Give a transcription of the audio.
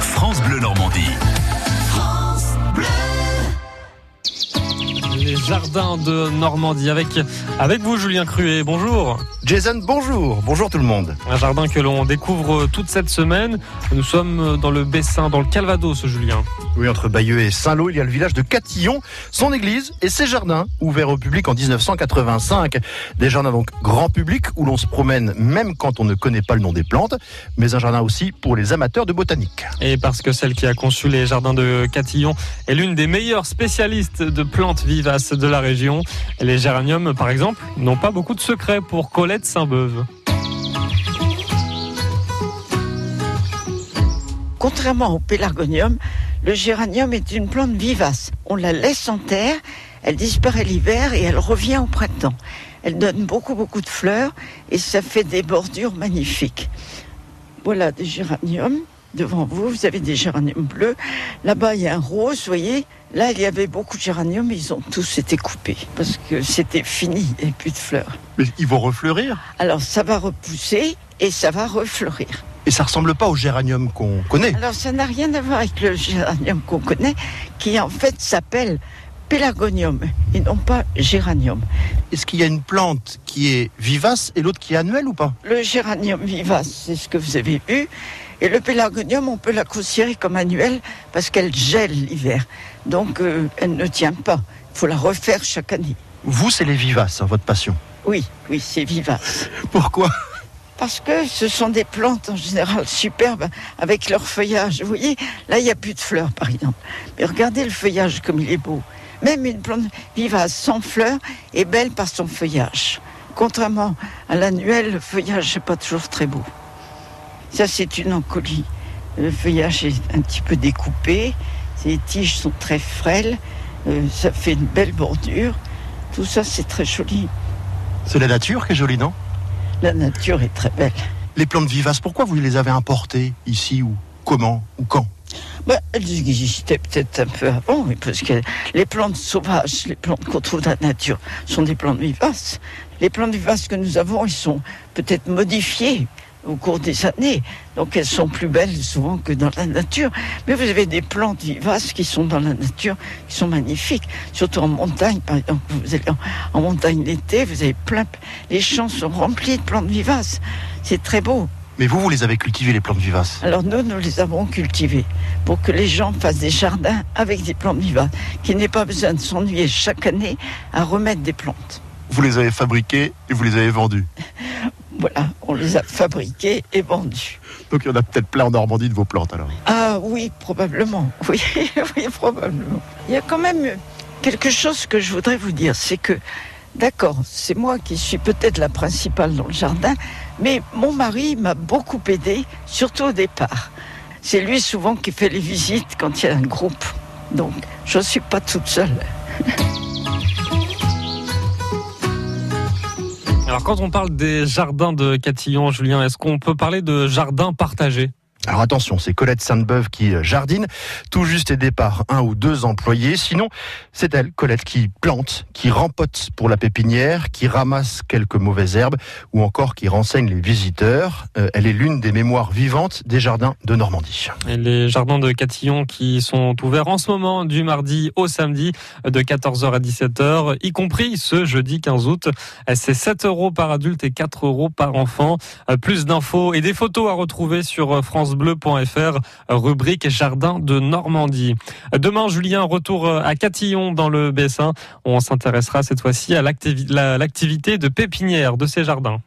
France Bleu Normandie. Les jardins de Normandie avec, avec vous, Julien Cruet. Bonjour. Jason, bonjour. Bonjour tout le monde. Un jardin que l'on découvre toute cette semaine. Nous sommes dans le Bessin, dans le Calvados, Julien. Oui, entre Bayeux et Saint-Lô, il y a le village de Catillon, son église et ses jardins, ouverts au public en 1985. Des jardins donc grand public où l'on se promène même quand on ne connaît pas le nom des plantes, mais un jardin aussi pour les amateurs de botanique. Et parce que celle qui a conçu les jardins de Catillon est l'une des meilleures spécialistes de plantes vivaces de la région. Les géraniums, par exemple, n'ont pas beaucoup de secrets pour Colette Saint-Beuve. Contrairement au pélargonium, le géranium est une plante vivace. On la laisse en terre, elle disparaît l'hiver et elle revient au printemps. Elle donne beaucoup beaucoup de fleurs et ça fait des bordures magnifiques. Voilà des géraniums. Devant vous, vous avez des géraniums bleus. Là-bas, il y a un rose, vous voyez. Là, il y avait beaucoup de géraniums, mais ils ont tous été coupés parce que c'était fini, il n'y plus de fleurs. Mais ils vont refleurir? Alors, ça va repousser et ça va refleurir. et ça ressemble pas au géranium qu'on connaît? Alors, ça n'a rien à voir avec le géranium qu'on connaît, qui en fait s'appelle pélargonium et non pas géranium. Est-ce qu'il y a une plante qui est vivace et l'autre qui est annuelle ou pas? Le géranium vivace, c'est ce que vous avez vu. Et le pélargonium, on peut la considérer comme annuelle parce qu'elle gèle l'hiver. Donc, euh, elle ne tient pas. Il faut la refaire chaque année. Vous, c'est les vivaces, hein, votre passion. Oui, oui, c'est vivace. Pourquoi? Parce que ce sont des plantes en général superbes avec leur feuillage. Vous voyez, là, il n'y a plus de fleurs, par exemple. Mais regardez le feuillage comme il est beau. Même une plante vivace sans fleurs est belle par son feuillage. Contrairement à l'annuel, le feuillage n'est pas toujours très beau. Ça, c'est une encolie. Le feuillage est un petit peu découpé. Les tiges sont très frêles. Euh, ça fait une belle bordure. Tout ça, c'est très joli. C'est la nature qui est jolie, non? La nature est très belle. Les plantes vivaces, pourquoi vous les avez importées ici ou comment ou quand? Bah, elles existaient peut-être un peu avant, parce que les plantes sauvages, les plantes qu'on trouve dans la nature, sont des plantes vivaces. Les plantes vivaces que nous avons, elles sont peut-être modifiées au cours des années. Donc elles sont plus belles souvent que dans la nature. Mais vous avez des plantes vivaces qui sont dans la nature, qui sont magnifiques. Surtout en montagne, par exemple. Vous allez en, en montagne l'été, vous avez plein... Les champs sont remplis de plantes vivaces. C'est très beau. Mais vous, vous les avez cultivées, les plantes vivaces? Alors nous, nous les avons cultivés pour que les gens fassent des jardins avec des plantes vivaces, qu'ils n'aient pas besoin de s'ennuyer chaque année à remettre des plantes. Vous les avez fabriquées et vous les avez vendues? Voilà, on les a fabriqués et vendus. Donc il y en a peut-être plein en Normandie de vos plantes alors. Ah oui, probablement. Oui, oui, probablement. Il y a quand même quelque chose que je voudrais vous dire, c'est que, d'accord, c'est moi qui suis peut-être la principale dans le jardin, mais mon mari m'a beaucoup aidé, surtout au départ. C'est lui souvent qui fait les visites quand il y a un groupe. Donc, je ne suis pas toute seule. Alors quand on parle des jardins de Catillon, Julien, est-ce qu'on peut parler de jardins partagés? Alors attention, c'est Colette Sainte-Beuve qui euh, jardine, tout juste aidée par un ou deux employés. Sinon, c'est elle, Colette, qui plante, qui rempote pour la pépinière, qui ramasse quelques mauvaises herbes ou encore qui renseigne les visiteurs. Euh, elle est l'une des mémoires vivantes des jardins de Normandie. Et les jardins de Catillon qui sont ouverts en ce moment du mardi au samedi de 14h à 17h, y compris ce jeudi 15 août. C'est 7 euros par adulte et 4 euros par enfant. Euh, Plus d'infos et des photos à retrouver sur francebleu.fr, rubrique Jardin de Normandie. Demain, Julien, retour à Catillon dans le Bessin. On s'intéressera cette fois-ci à l'activi- la- l'activité de pépinière de ces jardins.